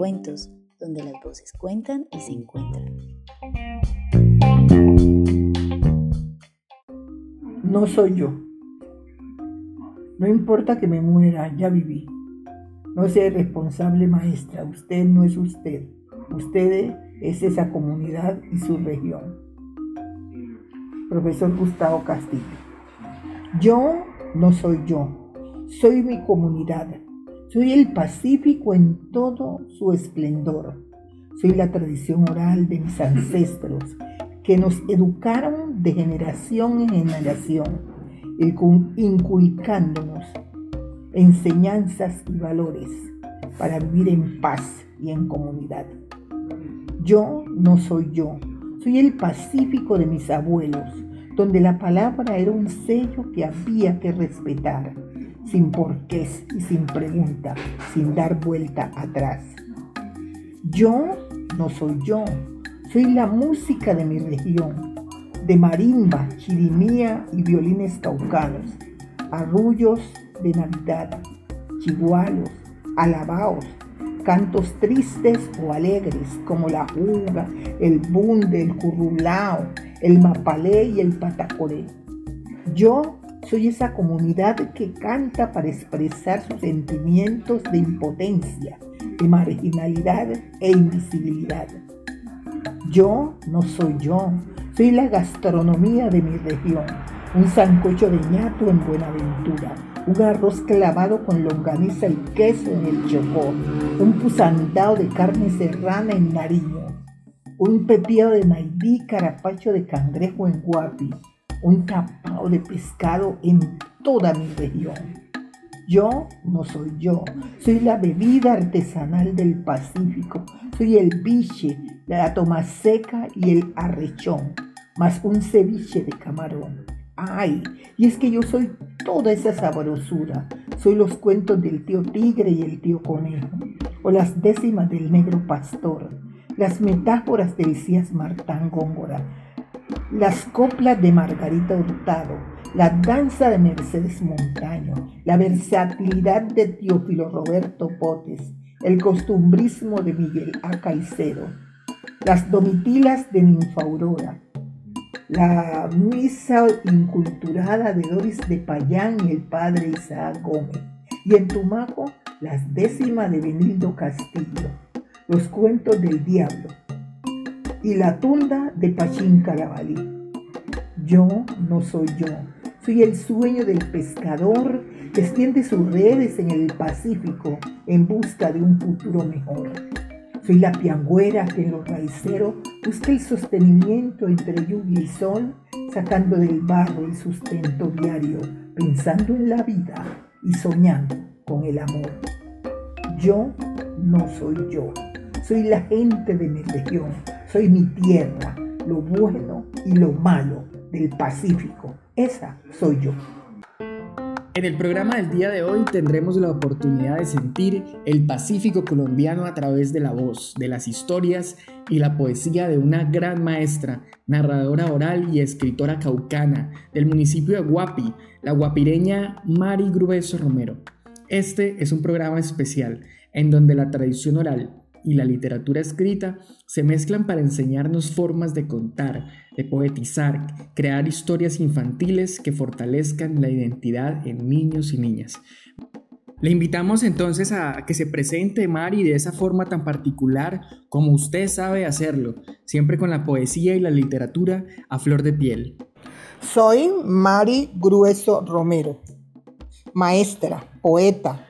Cuentos, donde las voces cuentan y se encuentran. No soy yo. No importa que me muera, ya viví. No sea responsable maestra, usted no es usted. Usted es esa comunidad y su región. Profesor Gustavo Castillo. Yo no soy yo, soy mi comunidad. Soy el Pacífico en todo su esplendor. Soy la tradición oral de mis ancestros que nos educaron de generación en generación, inculcándonos enseñanzas y valores para vivir en paz y en comunidad. Yo no soy yo, soy el pacífico de mis abuelos, donde la palabra era un sello que había que respetar, sin porqués y sin pregunta, sin dar vuelta atrás. Yo no soy yo, soy la música de mi región, de marimba, chirimía y violines caucanos, arrullos de Navidad, chigualos, alabaos, cantos tristes o alegres como la juga, el bunde, el currulao, el mapalé y el patacoré. Yo soy esa comunidad que canta para expresar sus sentimientos de impotencia, de marginalidad e invisibilidad. Yo no soy yo, soy la gastronomía de mi región, un sancocho de ñato en Buenaventura, un arroz clavado con longaniza y queso en el Chocó, un pusandao de carne serrana en Nariño, un pepío de maidí, carapacho de cangrejo en Guapi, un tapao de pescado en toda mi región. Yo no soy yo, soy la bebida artesanal del Pacífico, soy el biche, la toma seca y el arrechón, más un ceviche de camarón. Ay, y es que yo soy toda esa sabrosura. Soy los cuentos del tío tigre y el tío conejo, o las décimas del negro pastor, las metáforas de Elías Martán Góngora, las coplas de Margarita Hurtado, la danza de Mercedes Montaño, la versatilidad de Teófilo Roberto Potes, el costumbrismo de Miguel A. Caicedo, las domitilas de Ninfa Aurora, la misa inculturada de Doris de Payán y el padre Isaac Gómez, y en Tumaco las décimas de Benildo Castillo, los cuentos del diablo, y la tunda de Pachín Carabalí. Yo no soy yo, soy el sueño del pescador que extiende sus redes en el Pacífico en busca de un futuro mejor. Soy la piangüera que en los raiceros busca el sostenimiento entre lluvia y sol, sacando del barro el sustento diario, pensando en la vida y soñando con el amor. Yo no soy yo, soy la gente de mi región, soy mi tierra, lo bueno y lo malo del Pacífico. Esa soy yo. En el programa del día de hoy tendremos la oportunidad de sentir el Pacífico colombiano a través de la voz, de las historias y la poesía de una gran maestra, narradora oral y escritora caucana del municipio de Guapi, la guapireña Mari Grueso Romero. Este es un programa especial en donde la tradición oral y la literatura escrita se mezclan para enseñarnos formas de contar, de poetizar, crear historias infantiles que fortalezcan la identidad en niños y niñas. Le invitamos entonces a que se presente Mari de esa forma tan particular como usted sabe hacerlo, siempre con la poesía y la literatura a flor de piel. Soy Mari Grueso Romero, maestra, poeta,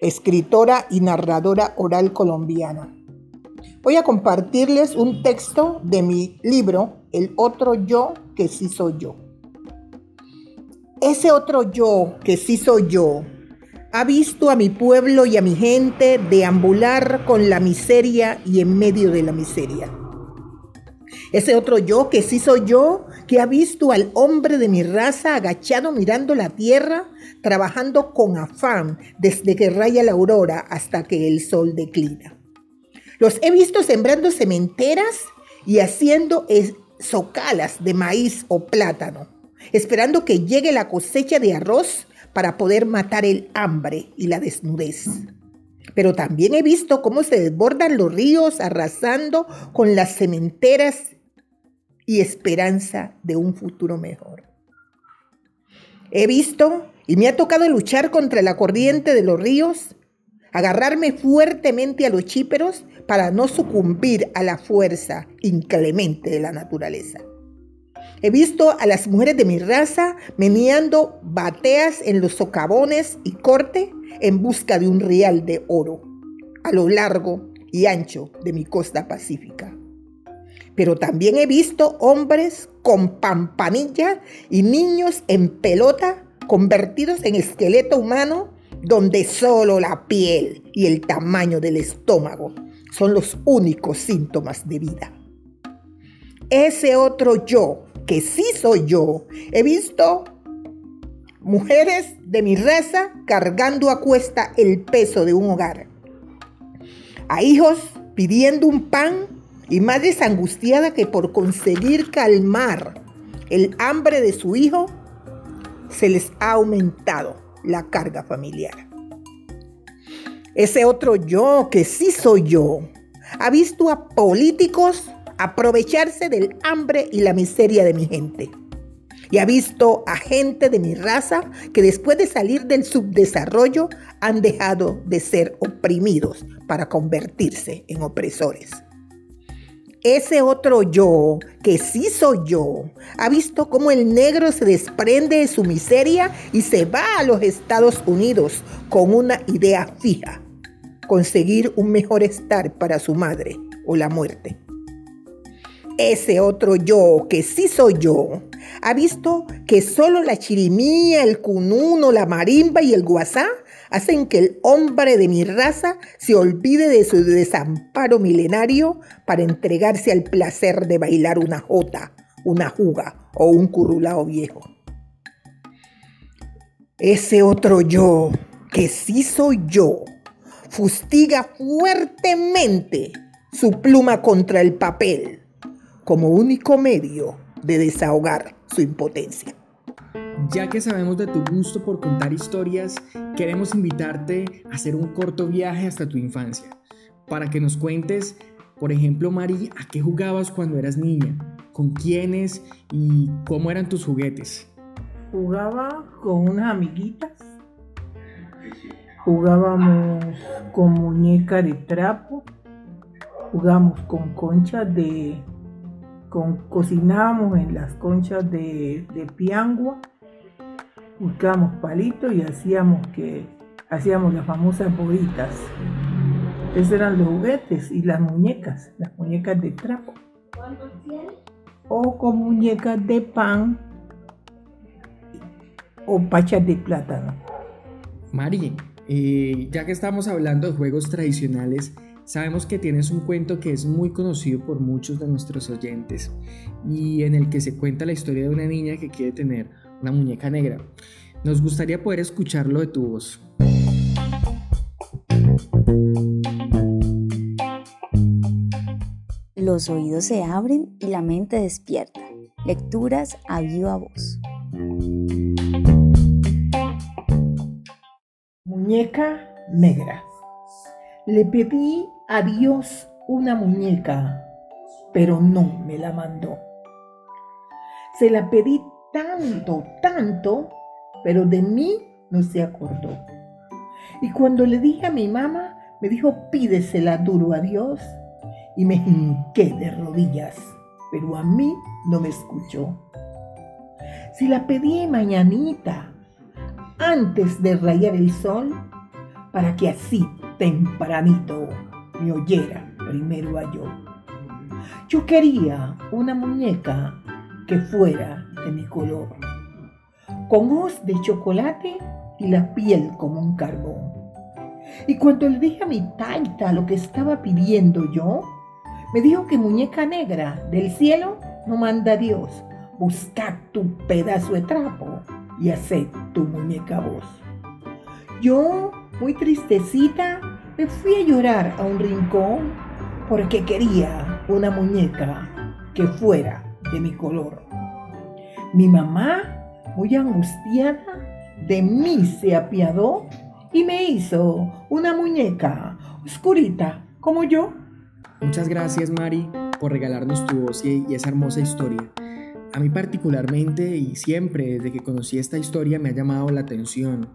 escritora y narradora oral colombiana. Voy a compartirles un texto de mi libro, El otro yo que sí soy yo. Ese otro yo que sí soy yo ha visto a mi pueblo y a mi gente deambular con la miseria y en medio de la miseria. Ese otro yo que sí soy yo, que ha visto al hombre de mi raza agachado mirando la tierra, trabajando con afán desde que raya la aurora hasta que el sol declina. Los he visto sembrando cementeras y haciendo socalas de maíz o plátano, esperando que llegue la cosecha de arroz para poder matar el hambre y la desnudez. Pero también he visto cómo se desbordan los ríos arrasando con las cementeras y esperanza de un futuro mejor. He visto y me ha tocado luchar contra la corriente de los ríos, agarrarme fuertemente a los chíperos para no sucumbir a la fuerza inclemente de la naturaleza. He visto a las mujeres de mi raza meneando bateas en los socavones y corte en busca de un real de oro a lo largo y ancho de mi costa pacífica. Pero también he visto hombres con pampanilla y niños en pelota convertidos en esqueleto humano donde solo la piel y el tamaño del estómago son los únicos síntomas de vida. Ese otro yo que sí soy yo. He visto mujeres de mi raza cargando a cuesta el peso de un hogar. A hijos pidiendo un pan y madres angustiadas que por conseguir calmar el hambre de su hijo, se les ha aumentado la carga familiar. Ese otro yo, que sí soy yo, ha visto a políticos aprovecharse del hambre y la miseria de mi gente. Y ha visto a gente de mi raza que después de salir del subdesarrollo han dejado de ser oprimidos para convertirse en opresores. Ese otro yo, que sí soy yo, ha visto cómo el negro se desprende de su miseria y se va a los Estados Unidos con una idea fija, conseguir un mejor estar para su madre o la muerte. Ese otro yo, que sí soy yo, ha visto que solo la chirimía, el cununo, la marimba y el guasá hacen que el hombre de mi raza se olvide de su desamparo milenario para entregarse al placer de bailar una jota, una juga o un currulao viejo. Ese otro yo, que sí soy yo, fustiga fuertemente su pluma contra el papel como único medio de desahogar su impotencia. Ya que sabemos de tu gusto por contar historias, queremos invitarte a hacer un corto viaje hasta tu infancia, para que nos cuentes, por ejemplo, Mari, a qué jugabas cuando eras niña, con quiénes y cómo eran tus juguetes. Jugaba con unas amiguitas, jugábamos con muñeca de trapo, jugábamos con conchas de cocinábamos en las conchas de, piangua, buscábamos palitos y hacíamos que hacíamos las famosas bolitas. Esos eran los juguetes y las muñecas, las muñecas de trapo. O con muñecas de pan o pachas de plátano. Mari, eh, ya que estamos hablando de juegos tradicionales, Sabemos que tienes un cuento que es muy conocido por muchos de nuestros oyentes y en el que se cuenta la historia de una niña que quiere tener una muñeca negra. Nos gustaría poder escucharlo de tu voz. Los oídos se abren y la mente despierta. Lecturas a viva voz. Muñeca negra. Le pedí a Dios una muñeca, pero no me la mandó. Se la pedí tanto, tanto, pero de mí no se acordó. Y cuando le dije a mi mamá, me dijo, pídesela duro a Dios. Y me hinqué de rodillas, pero a mí no me escuchó. Si la pedí mañanita, antes de rayar el sol, para que así tempranito me oyera primero a yo. Yo quería una muñeca que fuera de mi color, con ojos de chocolate y la piel como un carbón. Y cuando le dije a mi taita lo que estaba pidiendo yo, me dijo que muñeca negra del cielo no manda Dios. Busca tu pedazo de trapo y hace tu muñeca voz. Yo, muy tristecita, me fui a llorar a un rincón porque quería una muñeca que fuera de mi color. Mi mamá, muy angustiada, de mí se apiadó y me hizo una muñeca oscurita como yo. Muchas gracias Mari por regalarnos tu voz y, esa hermosa historia. A mí particularmente y siempre desde que conocí esta historia me ha llamado la atención.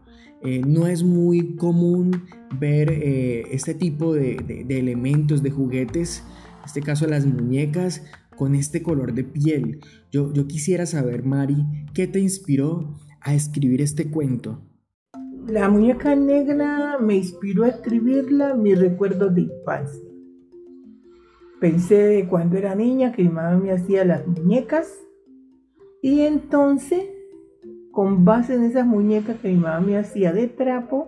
Eh, no es muy común ver eh, este tipo de, elementos, de juguetes, en este caso las muñecas, con este color de piel. Yo, yo quisiera saber, Mari, ¿qué te inspiró a escribir este cuento? La muñeca negra me inspiró a escribirla mis recuerdos de infancia. Pensé cuando era niña que mi mamá me hacía las muñecas y entonces, con base en esas muñecas que mi mamá me hacía de trapo,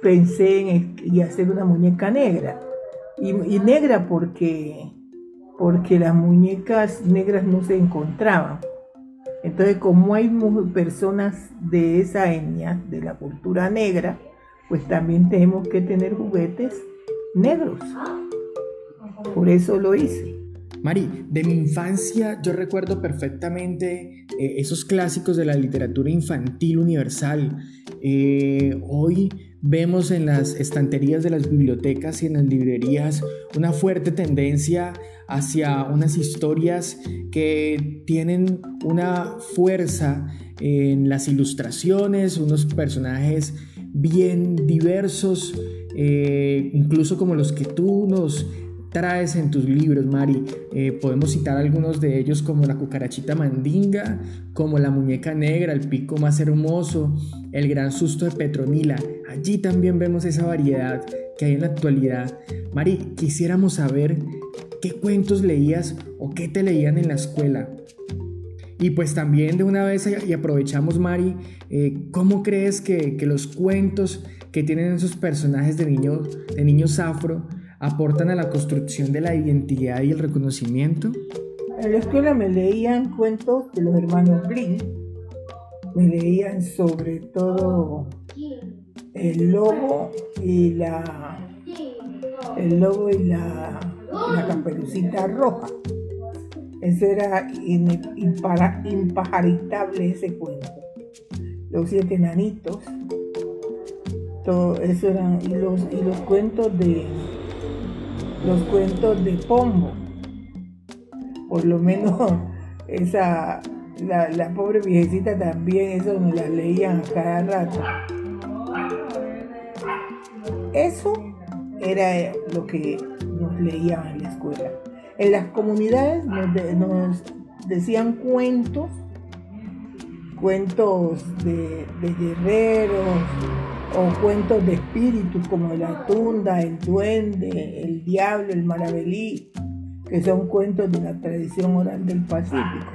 pensé en hacer una muñeca negra. Y, negra porque, porque las muñecas negras no se encontraban. Entonces, como hay personas de esa etnia, de la cultura negra, pues también tenemos que tener juguetes negros. Por eso lo hice. Mari, de mi infancia yo recuerdo perfectamente eh, esos clásicos de la literatura infantil universal. Eh, hoy vemos en las estanterías de las bibliotecas y en las librerías una fuerte tendencia hacia unas historias que tienen una fuerza en las ilustraciones, unos personajes bien diversos, eh, incluso como los que tú nos traes en tus libros, Mari. Eh, podemos citar algunos de ellos como la cucarachita mandinga, como la muñeca negra, el pico más hermoso, el gran susto de Petronila. Allí también vemos esa variedad que hay en la actualidad. Mari, quisiéramos saber qué cuentos leías o qué te leían en la escuela. Y pues también de una vez, y aprovechamos Mari, eh, ¿cómo crees que, los cuentos que tienen esos personajes de, niños de niños afro aportan a la construcción de la identidad y el reconocimiento? En la escuela me leían cuentos de los hermanos Grimm, me leían sobre todo el lobo y la el lobo y la la caperucita roja. Eso era impajaritable ese cuento. Los siete enanitos. Todo eso eran y los, y los cuentos de los cuentos de Pombo. Por lo menos esa la, pobre viejecita también eso nos la leían a cada rato. Eso era lo que nos leían en la escuela. En las comunidades nos, decían cuentos, cuentos de, guerreros o cuentos de espíritus como la tunda, el duende, el diablo, el marabelí, que son cuentos de la tradición oral del Pacífico.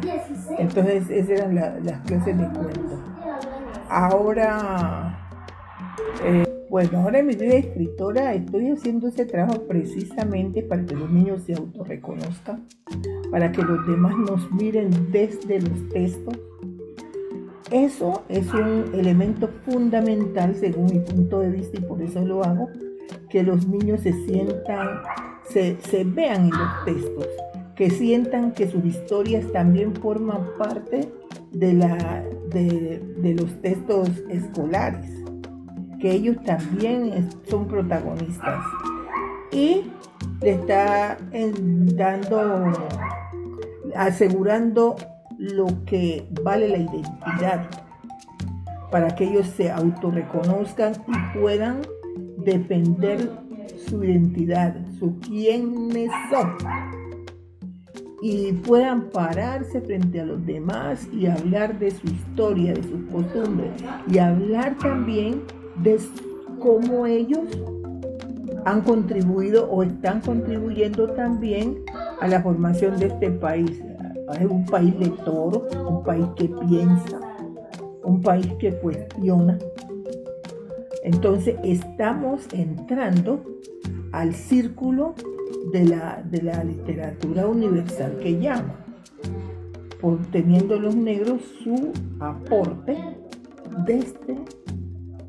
Entonces esas eran las clases de cuentos. Ahora... Eh, bueno, ahora en mi vida de escritora estoy haciendo ese trabajo precisamente para que los niños se autorreconozcan, para que los demás nos miren desde los textos. Eso es un elemento fundamental según mi punto de vista y por eso lo hago, que los niños se sientan, se, vean en los textos, que sientan que sus historias también forman parte de, la, de los textos escolares que ellos también son protagonistas. Y le está dando, asegurando lo que vale la identidad para que ellos se autorreconozcan y puedan defender su identidad, su quiénes son y puedan pararse frente a los demás y hablar de su historia, de sus costumbres y hablar también de cómo ellos han contribuido o están contribuyendo también a la formación de este país. Es un país lector, un país que piensa, un país que cuestiona. Entonces estamos entrando al círculo de la, de la literatura universal que llama, por teniendo los negros su aporte desde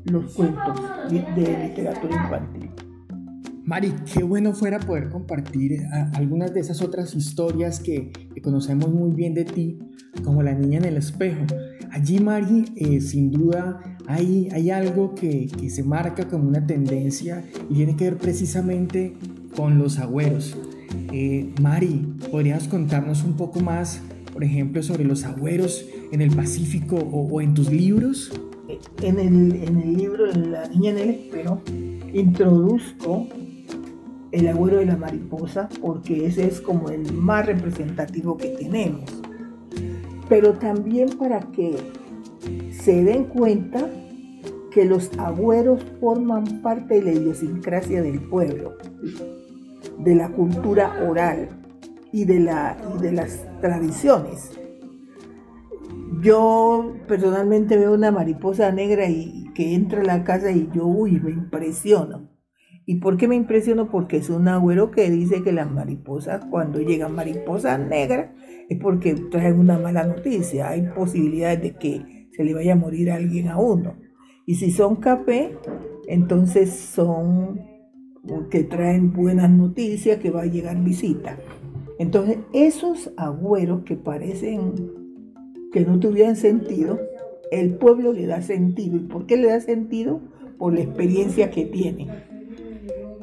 los cuentos de literatura infantil. Mari, qué bueno fuera poder compartir eh, algunas de esas otras historias que, conocemos muy bien de ti, como La Niña en el Espejo. Allí, Mari, eh, sin duda hay, hay algo que, se marca como una tendencia y tiene que ver precisamente con los agüeros. Eh, Mari, ¿podrías contarnos un poco más, por ejemplo, sobre los agüeros en el Pacífico o, en tus libros? En el, en el libro La Niña en el Espejo introduzco el agüero de la mariposa, porque ese es como el más representativo que tenemos. Pero también para que se den cuenta que los agüeros forman parte de la idiosincrasia del pueblo, de la cultura oral y de, la, y de las tradiciones. Yo personalmente veo una mariposa negra y que entra a la casa y yo, uy, me impresiono ¿Y por qué me impresiono? Porque es un agüero que dice que las mariposas, cuando llegan mariposas negras, es porque traen una mala noticia. Hay posibilidades de que se le vaya a morir alguien a uno. Y si son café, entonces son que traen buenas noticias, que va a llegar visita. Entonces, esos agüeros que parecen que no tuvieran sentido, el pueblo le da sentido. ¿Y por qué le da sentido? Por la experiencia que tiene.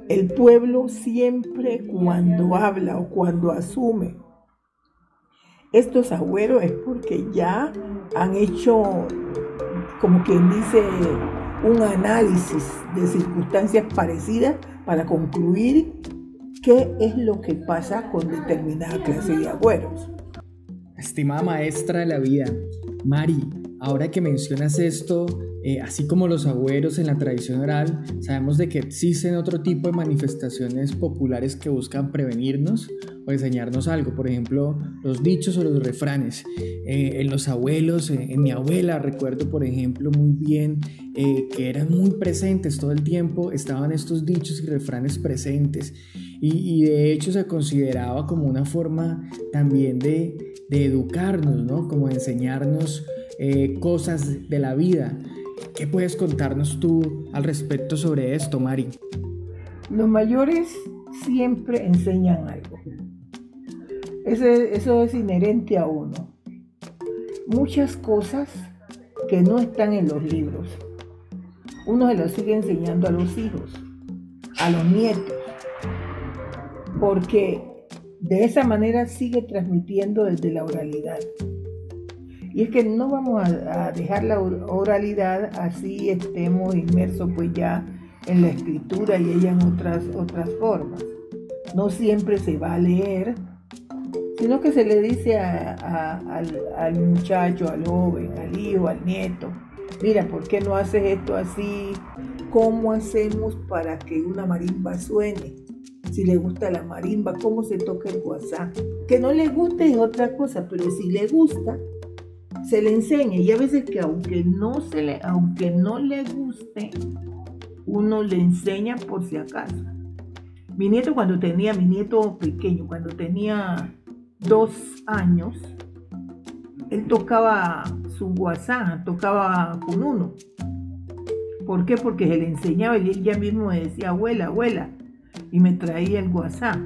El pueblo siempre cuando habla o cuando asume estos agüeros es porque ya han hecho, como quien dice, un análisis de circunstancias parecidas para concluir qué es lo que pasa con determinada clase de agüeros. Estimada maestra de la vida, Mari, ahora que mencionas esto, eh, así como los agüeros en la tradición oral, sabemos de que existen otro tipo de manifestaciones populares que buscan prevenirnos o enseñarnos algo. Por ejemplo, los dichos o los refranes. Eh, en los abuelos, eh, en mi abuela, recuerdo, por ejemplo, muy bien que eran muy presentes todo el tiempo, estaban estos dichos y refranes presentes. Y, de hecho se consideraba como una forma también de, de educarnos, ¿no? Como enseñarnos cosas de la vida. ¿Qué puedes contarnos tú al respecto sobre esto, Mari? Los mayores siempre enseñan algo. eso es inherente a uno. Muchas cosas que no están en los libros. Uno se los sigue enseñando a los hijos, a los nietos, porque de esa manera sigue transmitiendo desde la oralidad. Y es que no vamos a, dejar la oralidad así estemos inmersos pues ya en la escritura y ella en otras, otras formas. No siempre se va a leer, sino que se le dice al, muchacho, al joven, al hijo, al nieto, mira, ¿por qué no haces esto así? ¿Cómo hacemos para que una marimba suene? Si le gusta la marimba, ¿cómo se toca el WhatsApp? Que no le guste es otra cosa, pero si le gusta, se le enseña y a veces que aunque no se le, aunque no le guste, uno le enseña por si acaso. Mi nieto cuando tenía, mi nieto pequeño, cuando tenía dos años, él tocaba su WhatsApp, tocaba con uno. ¿Por qué? Porque se le enseñaba y él ya mismo me decía, abuela, abuela, y me traía el WhatsApp.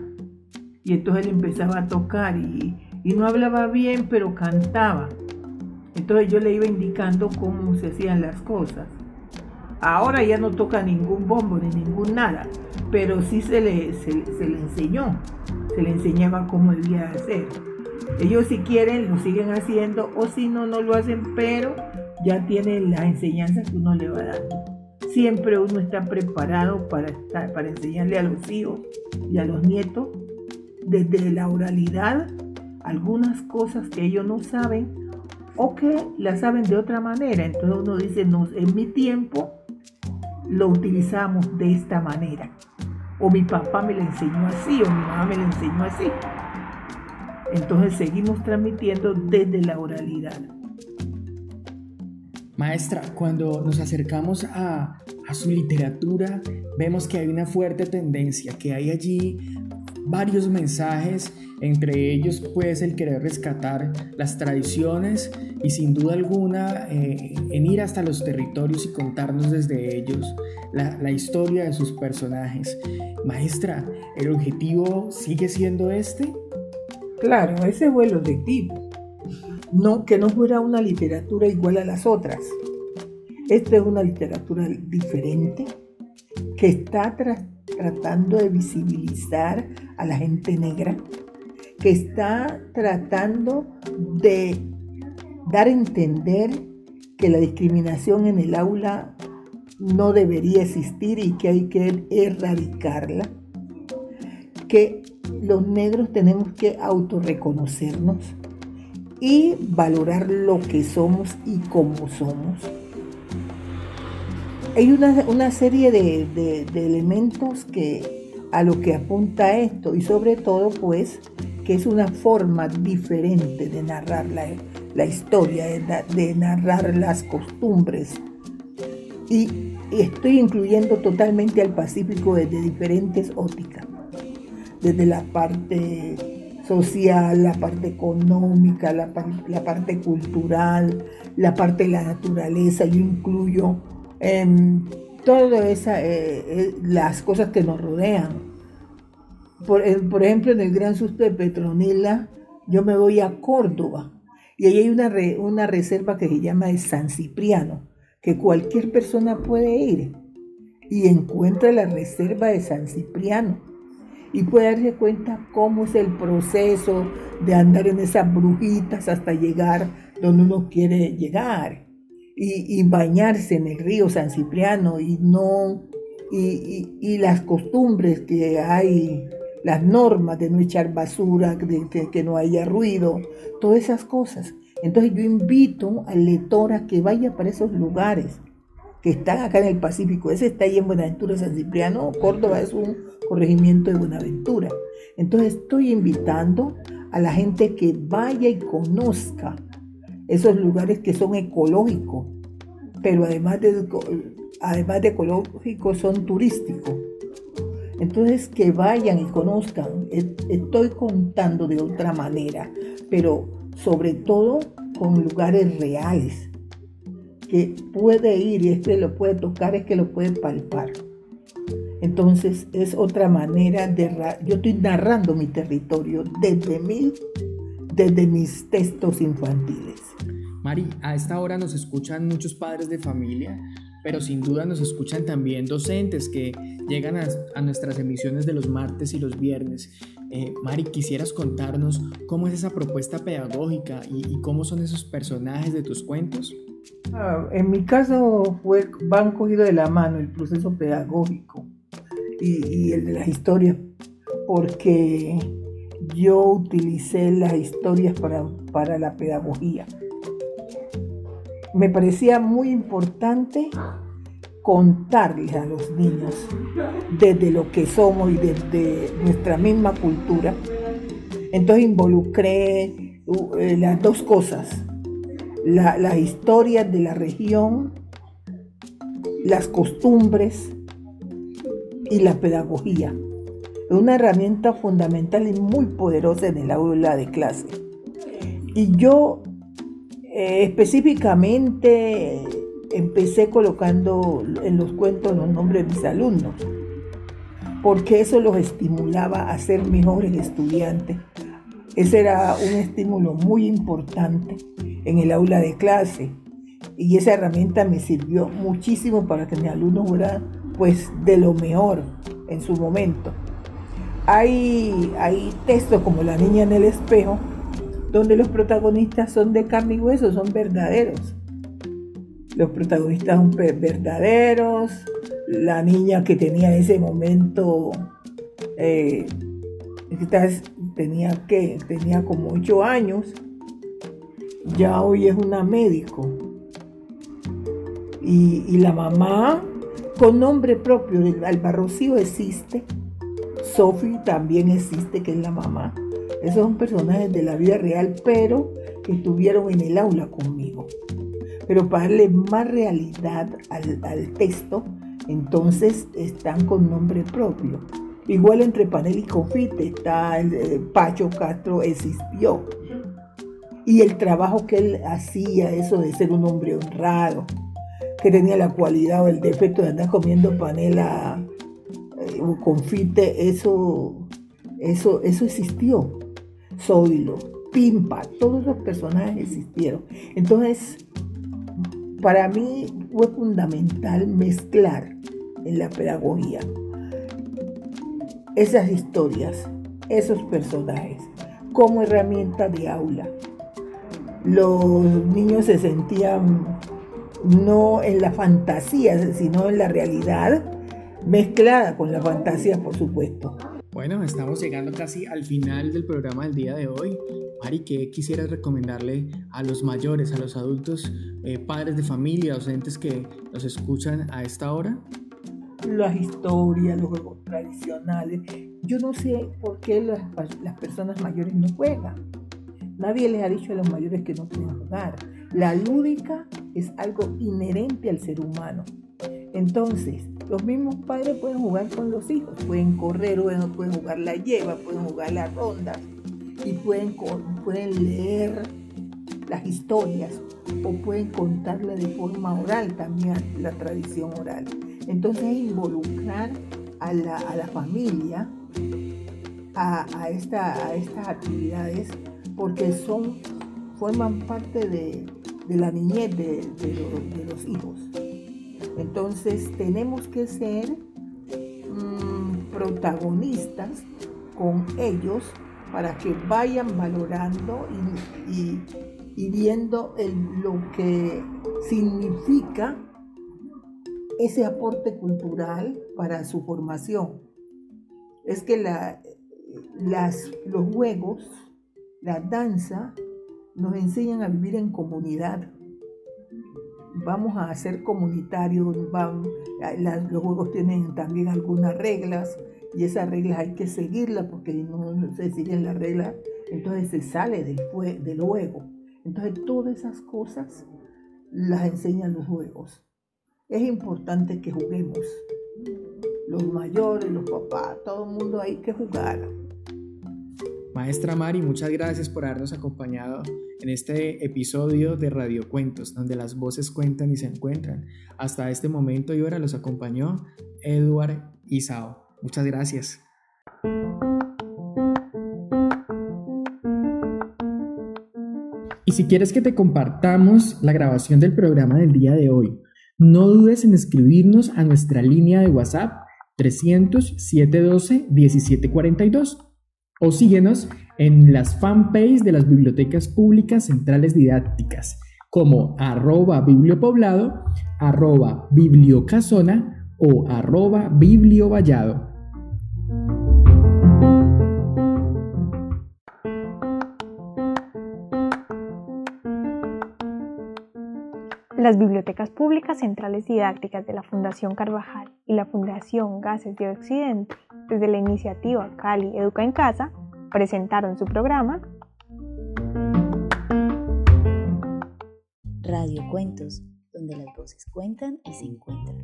Y entonces él empezaba a tocar y, y no hablaba bien, pero cantaba. Entonces yo le iba indicando cómo se hacían las cosas. Ahora ya no toca ningún bombo ni ningún nada, pero sí se le, se, le enseñó, se le enseñaba cómo debía hacer. Ellos si quieren lo siguen haciendo o si no, no lo hacen, pero ya tienen las enseñanzas que uno le va dando. Siempre uno está preparado para, para enseñarle a los hijos y a los nietos desde la oralidad algunas cosas que ellos no saben o que la saben de otra manera. Entonces uno dice, no, en mi tiempo lo utilizamos de esta manera. o mi papá me lo enseñó así, o mi mamá me lo enseñó así. Entonces seguimos transmitiendo desde la oralidad. Maestra, cuando nos acercamos a, a, su literatura, vemos que hay una fuerte tendencia, que hay allí varios mensajes, entre ellos pues el querer rescatar las tradiciones y sin duda alguna eh, en ir hasta los territorios y contarnos desde ellos la, historia de sus personajes. Maestra, ¿el objetivo sigue siendo este? Claro, ese fue el objetivo. No, que no fuera una literatura igual a las otras. Esta es una literatura diferente que está tratando de visibilizar a la gente negra, que está tratando de dar a entender que la discriminación en el aula no debería existir y que hay que erradicarla, que los negros tenemos que autorreconocernos y valorar lo que somos y cómo somos. Hay una, serie de, de elementos que a lo que apunta esto y sobre todo pues que es una forma diferente de narrar la, historia, de, narrar las costumbres. Y, estoy incluyendo totalmente al Pacífico desde diferentes ópticas, desde la parte social, la parte económica, la, la parte cultural, la parte de la naturaleza, yo incluyo em, todas eh, eh, las cosas que nos rodean. Por, por, ejemplo, en el Gran Susto de Petronila, yo me voy a Córdoba y ahí hay una, una reserva que se llama de San Cipriano, que cualquier persona puede ir y encuentra la reserva de San Cipriano y puede darse cuenta cómo es el proceso de andar en esas brujitas hasta llegar donde uno quiere llegar y, y bañarse en el río San Cipriano y no y, y, y las costumbres que hay las normas de no echar basura, de, que no haya ruido, todas esas cosas. Entonces yo invito al lector a que vaya para esos lugares que están acá en el Pacífico. Ese está ahí en Buenaventura, San Cipriano, Córdoba es un corregimiento de Buenaventura. Entonces estoy invitando a la gente que vaya y conozca esos lugares que son ecológicos, pero además de, además de ecológicos son turísticos. Entonces, que vayan y conozcan. Estoy contando de otra manera, pero sobre todo con lugares reales, que puede ir y este lo puede tocar, es que lo puede palpar. Entonces, es otra manera de... Yo estoy narrando mi territorio desde, mi, desde mis textos infantiles. Mari, a esta hora nos escuchan muchos padres de familia pero sin duda nos escuchan también docentes que llegan a, nuestras emisiones de los martes y los viernes. Eh, Mari, ¿quisieras contarnos cómo es esa propuesta pedagógica y, cómo son esos personajes de tus cuentos? Ah, en mi caso fue, van cogido de la mano el proceso pedagógico y, y el de las historias, porque yo utilicé las historias para, para la pedagogía me parecía muy importante contarles a los niños desde lo que somos y desde nuestra misma cultura. Entonces involucré uh, eh, las dos cosas, las historias de la región, las costumbres y la pedagogía. Es una herramienta fundamental y muy poderosa en el aula de clase. Y yo eh, específicamente empecé colocando en los cuentos los nombres de mis alumnos, porque eso los estimulaba a ser mejores estudiantes. Ese era un estímulo muy importante en el aula de clase y esa herramienta me sirvió muchísimo para que mis alumnos fueran pues de lo mejor en su momento. Hay, hay textos como La niña en el espejo donde los protagonistas son de carne y hueso, son verdaderos. Los protagonistas son verdaderos. La niña que tenía en ese momento, eh, tenía que tenía como ocho años, ya hoy es una médico. Y, la mamá, con nombre propio, Alba Rocío existe, Sophie también existe, que es la mamá. Esos son personajes de la vida real, pero que estuvieron en el aula conmigo. Pero para darle más realidad al, texto, entonces están con nombre propio. Igual entre Panel y Confite está el, eh, Pacho Castro existió. Y el trabajo que él hacía, eso de ser un hombre honrado, que tenía la cualidad o el defecto de andar comiendo panela eh, o confite, eso, eso, eso existió. Zoilo, Pimpa, todos los personajes existieron. Entonces, para mí fue fundamental mezclar en la pedagogía esas historias, esos personajes, como herramienta de aula. Los niños se sentían no en la fantasía, sino en la realidad, mezclada con la fantasía, por supuesto. Bueno, estamos llegando casi al final del programa del día de hoy. Mari, ¿qué quisieras recomendarle a los mayores, a los adultos, eh, padres de familia, docentes que nos escuchan a esta hora? Las historias, los juegos tradicionales. Yo no sé por qué las, las personas mayores no juegan. Nadie les ha dicho a los mayores que no pueden jugar. La lúdica es algo inherente al ser humano. Entonces, los mismos padres pueden jugar con los hijos, pueden correr, pueden jugar la lleva, pueden jugar las rondas y pueden, pueden leer las historias o pueden contarle de forma oral también la tradición oral. Entonces involucrar a la, familia a, a, esta, a estas actividades porque son, forman parte de, la niñez de, los hijos. Entonces tenemos que ser mm, protagonistas con ellos para que vayan valorando y, viendo lo que significa ese aporte cultural para su formación. Es que las, los juegos, la danza, nos enseñan a vivir en comunidad. Vamos a ser comunitarios, los juegos tienen también algunas reglas y esas reglas hay que seguirlas porque no, se siguen las reglas, entonces se sale del, del juego. Entonces todas esas cosas las enseñan los juegos. Es importante que juguemos. Los mayores, los papás, todo el mundo hay que jugar. Maestra Mari, muchas gracias por habernos acompañado en este episodio de Radio Cuentos, donde las voces cuentan y se encuentran. Hasta este momento y hora los acompañó Eduard Isao. Muchas gracias. Y si quieres que te compartamos la grabación del programa del día de hoy, no dudes en escribirnos a nuestra línea de WhatsApp 300 712 1742 o síguenos en las fanpages de las bibliotecas públicas centrales didácticas como arroba bibliopoblado, arroba bibliocasona o arroba bibliovallado. Las bibliotecas públicas centrales didácticas de la Fundación Carvajal y la Fundación Gases de Occidente desde la iniciativa Cali Educa en Casa, presentaron su programa Radio Cuentos, donde las voces cuentan y se encuentran.